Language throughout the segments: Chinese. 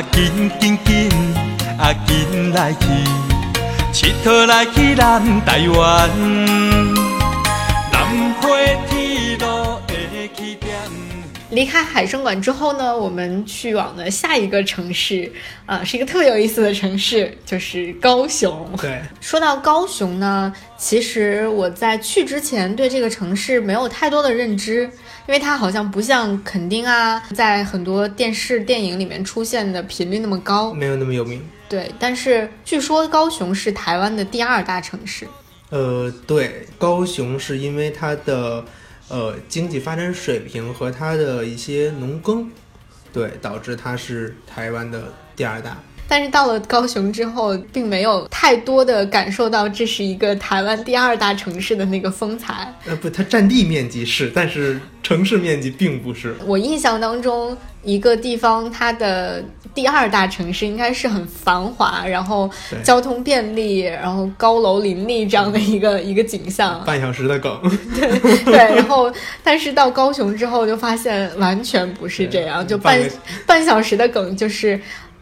啊紧紧紧，啊紧来去，佚佗来去南台湾，离开海参馆之后呢，我们去往了下一个城市，啊、是一个特别有意思的城市，就是高雄。对，说到高雄呢，其实我在去之前对这个城市没有太多的认知，因为它好像不像垦丁啊，在很多电视电影里面出现的频率那么高。没有那么有名。对，但是据说高雄是台湾的第二大城市。呃，对，高雄是因为它的呃经济发展水平和它的一些农耕，对，导致它是台湾的第二大。但是到了高雄之后，并没有太多的感受到这是一个台湾第二大城市的那个风采。呃，不，它占地面积是，但是城市面积并不是。我印象当中，一个地方它的第二大城市应该是很繁华，然后交通便利，然后高楼林立这样的一个 一个景象。半小时的梗，对对，然后但是到高雄之后就发现完全不是这样，就半半小时的梗就是。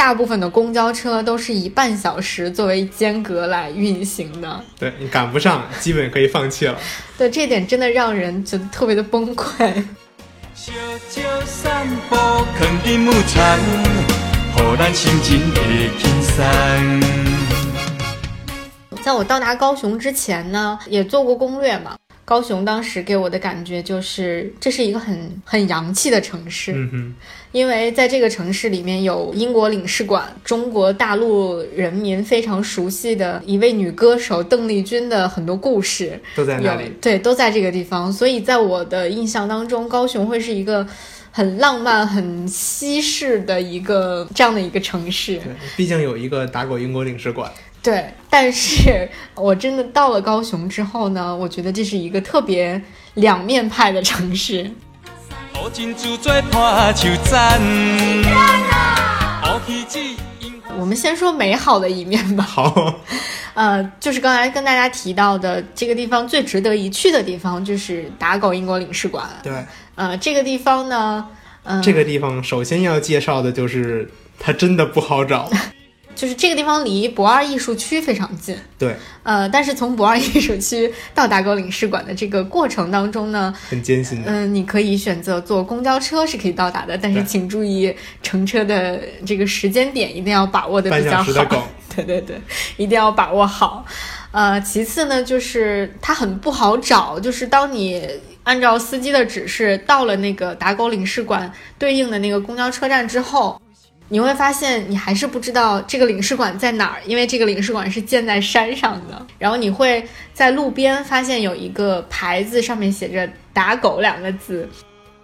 大部分的公交车都是以半小时作为间隔来运行的，对你赶不上，基本可以放弃了。对这点真的让人觉得特别的崩溃。小酒散步，藏伫牧场，互咱心情会轻松。在我到达高雄之前呢，也做过攻略嘛。高雄当时给我的感觉就是，这是一个很很洋气的城市，嗯哼，因为在这个城市里面有英国领事馆，中国大陆人民非常熟悉的一位女歌手邓丽君的很多故事，都在那里。对，都在这个地方。所以在我的印象当中，高雄会是一个很浪漫、很西式的一个这样的一个城市。对，毕竟有一个打狗英国领事馆。对，但是我真的到了高雄之后呢，我觉得这是一个特别两面派的城市。我们先说美好的一面吧。好，呃，就是刚才跟大家提到的这个地方最值得一去的地方，就是打狗英国领事馆。对，呃，这个地方呢，嗯、这个地方首先要介绍的就是它真的不好找。就是这个地方离博二艺术区非常近。对，呃，但是从博二艺术区到打狗领事馆的这个过程当中呢，很艰辛的。嗯，你可以选择坐公交车是可以到达的，但是请注意乘车的这个时间点一定要把握的比较好。对对对，一定要把握好。呃，其次呢，就是它很不好找，就是当你按照司机的指示到了那个打狗领事馆对应的那个公交车站之后。你会发现，你还是不知道这个领事馆在哪儿，因为这个领事馆是建在山上的。然后你会在路边发现有一个牌子，上面写着“打狗”两个字。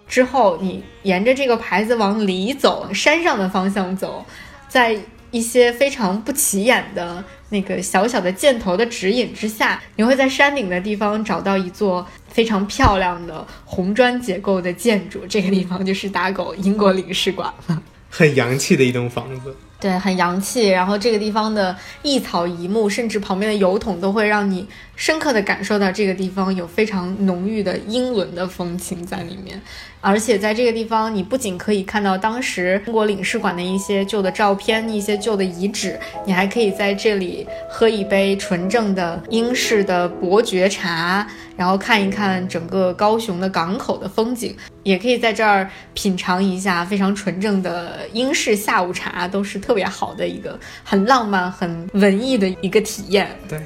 之后，你沿着这个牌子往里走，山上的方向走，在一些非常不起眼的那个小小的箭头的指引之下，你会在山顶的地方找到一座非常漂亮的红砖结构的建筑。这个地方就是打狗英国领事馆了。很洋气的一栋房子。对，很洋气。然后这个地方的一草一木，甚至旁边的油桶，都会让你深刻的感受到这个地方有非常浓郁的英伦的风情在里面。而且在这个地方，你不仅可以看到当时中国领事馆的一些旧的照片、一些旧的遗址，你还可以在这里喝一杯纯正的英式的伯爵茶，然后看一看整个高雄的港口的风景，也可以在这儿品尝一下非常纯正的英式下午茶，都是特别好的一个很浪漫、很文艺的一个体验。对，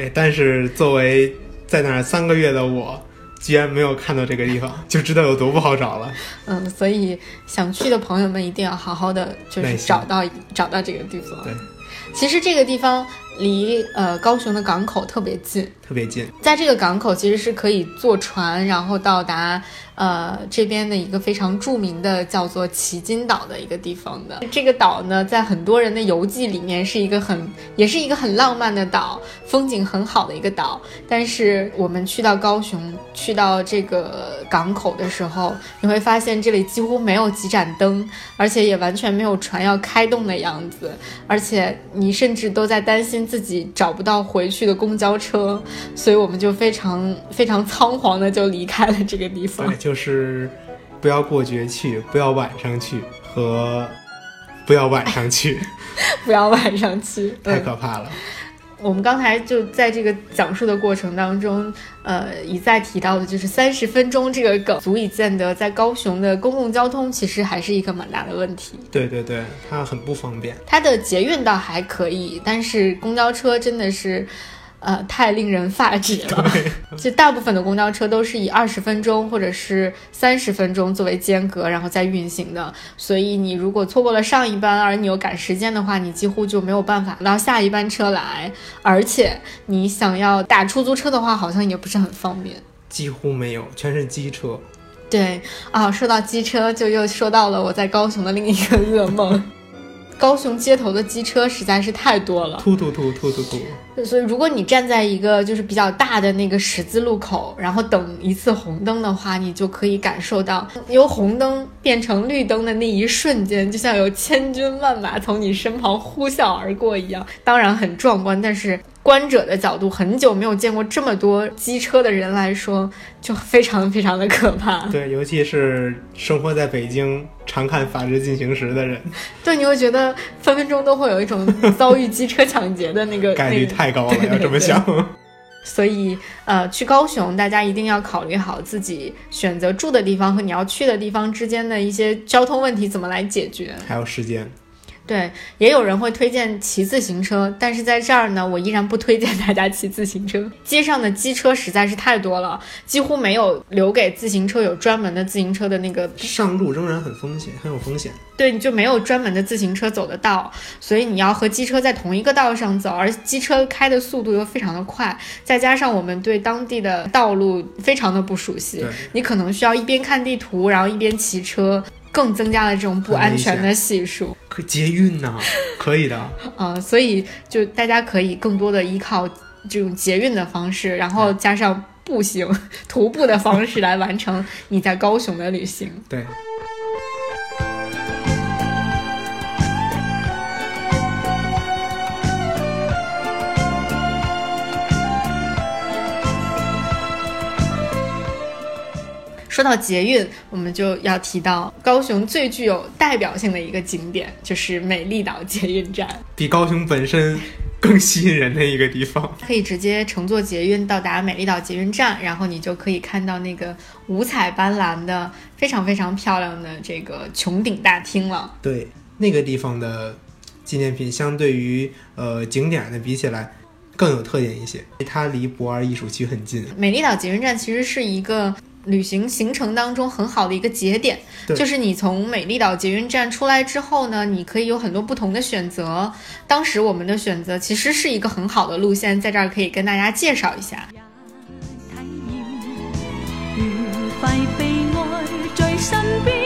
对，但是作为在那儿三个月的我，居然没有看到这个地方，就知道有多不好找了。嗯，所以想去的朋友们一定要好好的就是找到找到这个地方。对，其实这个地方离呃高雄的港口特别近，特别近。在这个港口其实是可以坐船，然后到达呃这边的一个非常著名的叫做旗津岛的一个地方的。这个岛呢，在很多人的游记里面是一个很也是一个很浪漫的岛，风景很好的一个岛。但是我们去到高雄，去到这个港口的时候，你会发现这里几乎没有几盏灯，而且也完全没有船要开动的样子，而且你甚至都在担心自己找不到回去的公交车，所以我们就非常非常仓皇的就离开了这个地方对，。就是不要过节去，不要晚上去和不要晚上去，不要晚上去。太嗯可怕了。我们刚才就在这个讲述的过程当中，呃，一再提到的就是三十分钟这个梗，足以见得在高雄的公共交通其实还是一个蛮大的问题。对对对，它很不方便。它的捷运倒还可以，但是公交车真的是，呃，太令人发指了。就大部分的公交车都是以二十分钟或者是三十分钟作为间隔，然后再运行的。所以你如果错过了上一班，而你又赶时间的话，你几乎就没有办法到下一班车来。而且你想要打出租车的话，好像也不是很方便。几乎没有，全是机车。对啊，说到机车，就又说到了我在高雄的另一个噩梦。高雄街头的机车实在是太多了，突突突突突突，所以如果你站在一个就是比较大的那个十字路口，然后等一次红灯的话，你就可以感受到由红灯变成绿灯的那一瞬间，就像有千军万马从你身旁呼啸而过一样。当然很壮观，但是观者的角度，很久没有见过这么多机车的人来说，就非常非常的可怕。对，尤其是生活在北京、常看《法制进行时》的人，对，你会觉得分分钟都会有一种遭遇机车抢劫的那个 概率太高了，要这么想。所以，呃，去高雄，大家一定要考虑好自己选择住的地方和你要去的地方之间的一些交通问题怎么来解决。还有时间，对，也有人会推荐骑自行车，但是在这儿呢，我依然不推荐大家骑自行车。街上的机车实在是太多了，几乎没有留给自行车有专门的自行车的那个上路仍然很风险，很有风险。对，你就没有专门的自行车走的道，所以你要和机车在同一个道上走，而机车开的速度又非常的快，再加上我们对当地的道路非常的不熟悉，你可能需要一边看地图，然后一边骑车，更增加了这种不安全的系数。可捷运呐、可以的。嗯、所以就大家可以更多的依靠这种捷运的方式，然后加上步行、徒步的方式来完成你在高雄的旅行。对，说到捷运，我们就要提到高雄最具有代表性的一个景点，就是美丽岛捷运站。比高雄本身更吸引人的一个地方。可以直接乘坐捷运到达美丽岛捷运站，然后你就可以看到那个五彩斑斓的、非常非常漂亮的这个穹顶大厅了。对，那个地方的纪念品相对于呃景点的比起来更有特点一些，它离博二艺术区很近。美丽岛捷运站其实是一个旅行行程当中很好的一个节点，就是你从美丽岛捷运站出来之后呢，你可以有很多不同的选择。当时我们的选择其实是一个很好的路线，在这儿可以跟大家介绍一下。愉快被爱在身邊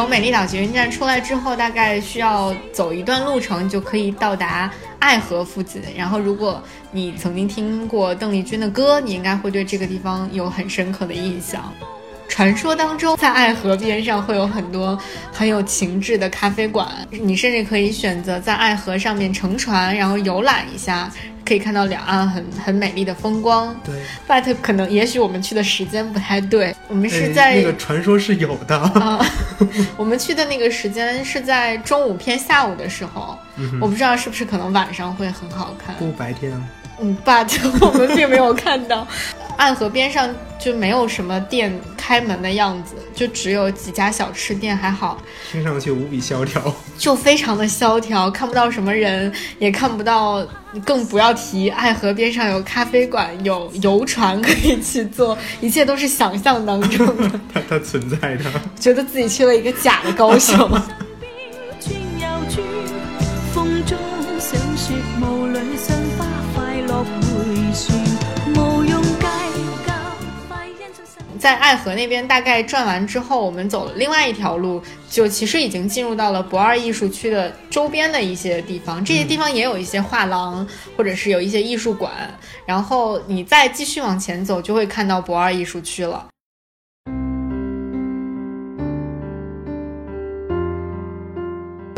从美丽岛捷运站出来之后，大概需要走一段路程就可以到达爱河附近。然后，如果你曾经听过邓丽君的歌，你应该会对这个地方有很深刻的印象。傳說當中，在爱河边上会有很多很有情致的咖啡馆，你甚至可以选择在爱河上面乘船，然后游览一下，可以看到两岸很很美丽的风光。对，But 可能也许我们去的时间不太对，我们是呃在、那个传说是有的。啊，我们去的那个时间是在中午偏下午的时候，我不知道是不是可能晚上会很好看。不白天啊，嗯，but 我们并没有看到。爱河边上就没有什么店开门的样子，就只有几家小吃店，还好，听上去无比萧条。就非常的萧条，看不到什么人，也看不到，更不要提爱河边上有咖啡馆、有游船可以去坐，一切都是想象当中的，它它存在的。觉得自己去了一个假的高雄。在爱河那边大概转完之后，我们走了另外一条路，就其实已经进入到了博二艺术区的周边的一些地方。这些地方也有一些画廊，或者是有一些艺术馆。然后你再继续往前走，就会看到博二艺术区了。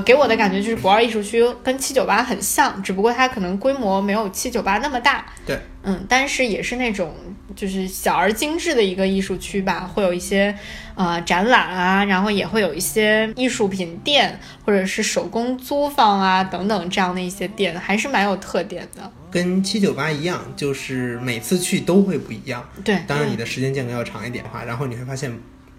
给我的感觉就是博二艺术区跟七九八很像，只不过它可能规模没有七九八那么大。对，嗯，但是也是那种就是小而精致的一个艺术区吧，会有一些呃展览啊，然后也会有一些艺术品店或者是手工作坊啊等等这样的一些店，还是蛮有特点的。跟七九八一样，就是每次去都会不一样。对，当然，你的时间间隔要长一点的话，然后你会发现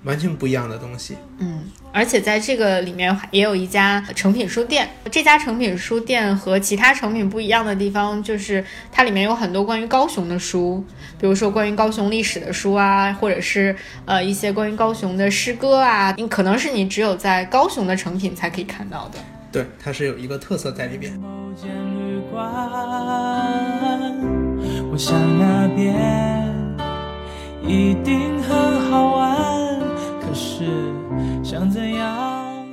完全不一样的东西。嗯，而且在这个里面也有一家成品书店。这家成品书店和其他成品不一样的地方，就是它里面有很多关于高雄的书，比如说关于高雄历史的书啊，或者是呃一些关于高雄的诗歌啊，你可能是你只有在高雄的成品才可以看到的。对，它是有一个特色在里边。某间旅馆，我想那边一定很好玩。可是想怎样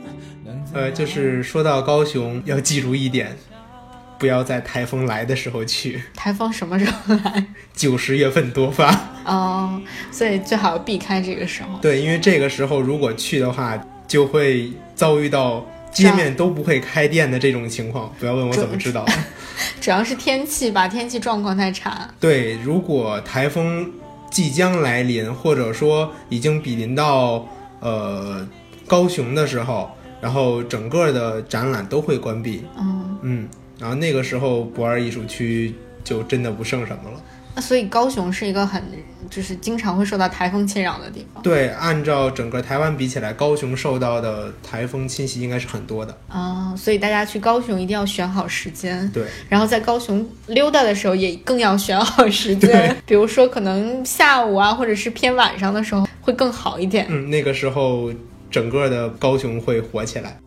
能怎样呃，就是说到高雄，要记住一点，不要在台风来的时候去，台风什么时候来？九十月份多发。哦，所以最好避开这个时候。对，因为这个时候如果去的话，就会遭遇到街面都不会开店的这种情况。不要问我怎么知道。主要是天气吧，天气状况太差。对，如果台风即将来临，或者说已经比临到呃高雄的时候，然后整个的展览都会关闭。嗯，嗯，然后那个时候不二艺术区就真的不剩什么了。那所以高雄是一个很就是经常会受到台风侵扰的地方。对，按照整个台湾比起来，高雄受到的台风侵袭应该是很多的。啊、所以大家去高雄一定要选好时间，对，然后在高雄溜达的时候也更要选好时间对。比如说，可能下午啊，或者是偏晚上的时候会更好一点。嗯，那个时候整个的高雄会火起来。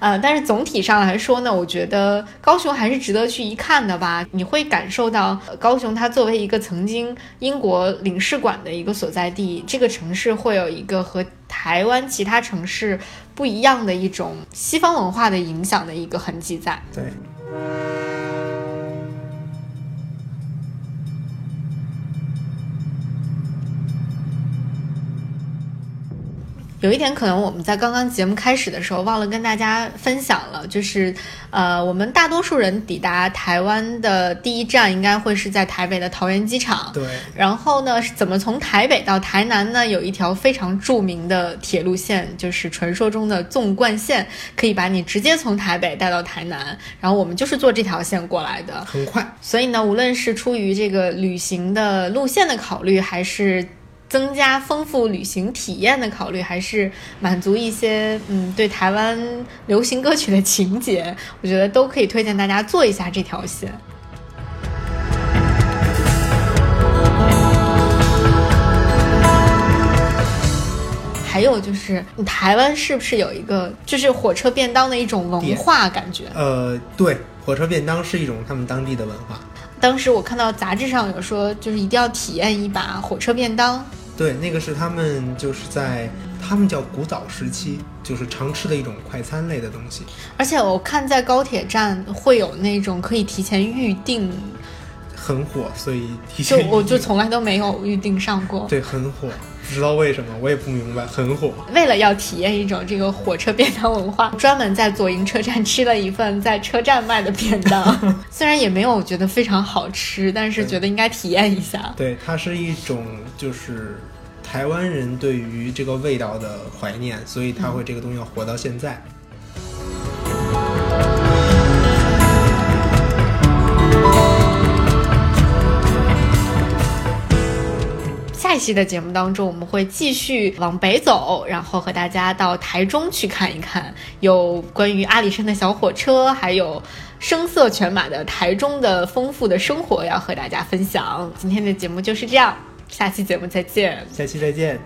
呃，但是总体上来说呢，我觉得高雄还是值得去一看的吧。你会感受到高雄它作为一个曾经英国领事馆的一个所在地，这个城市会有一个和台湾其他城市不一样的一种西方文化的影响的一个痕迹在。对，有一点可能我们在刚刚节目开始的时候忘了跟大家分享了，就是，呃，我们大多数人抵达台湾的第一站应该会是在台北的桃园机场。对，然后呢，是怎么从台北到台南呢？有一条非常著名的铁路线，就是传说中的纵贯线，可以把你直接从台北带到台南。然后我们就是坐这条线过来的。很快。所以呢，无论是出于这个旅行的路线的考虑，还是增加丰富旅行体验的考虑，还是满足一些嗯对台湾流行歌曲的情节，我觉得都可以推荐大家做一下这条线。还有就是，你台湾是不是有一个就是火车便当的一种文化感觉？呃，对，火车便当是一种他们当地的文化。当时我看到杂志上有说，就是一定要体验一把火车便当。对，那个是他们就是在他们叫古早时期，就是常吃的一种快餐类的东西，而且我看在高铁站会有那种可以提前预定，很火，所以提就前就我就从来都没有预定上过。对很火，不知道为什么，我也不明白，很火。为了要体验一种这个火车便当文化，专门在左营车站吃了一份在车站卖的便当，虽然也没有觉得非常好吃，但是觉得应该体验一下。对，它是一种就是台湾人对于这个味道的怀念，所以他会这个东西要活到现在。下一期的节目当中，我们会继续往北走，然后和大家到台中去看一看，有关于阿里山的小火车，还有声色犬马的台中的丰富的生活要和大家分享。今天的节目就是这样，下期节目再见。下期再见。